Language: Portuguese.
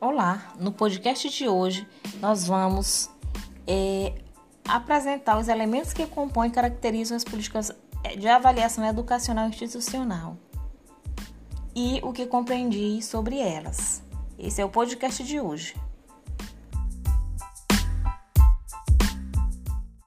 Olá, no podcast de hoje nós vamos é, apresentar os elementos que compõem e caracterizam as políticas é, de avaliação educacional institucional e o que compreendi sobre elas. Esse é o podcast de hoje.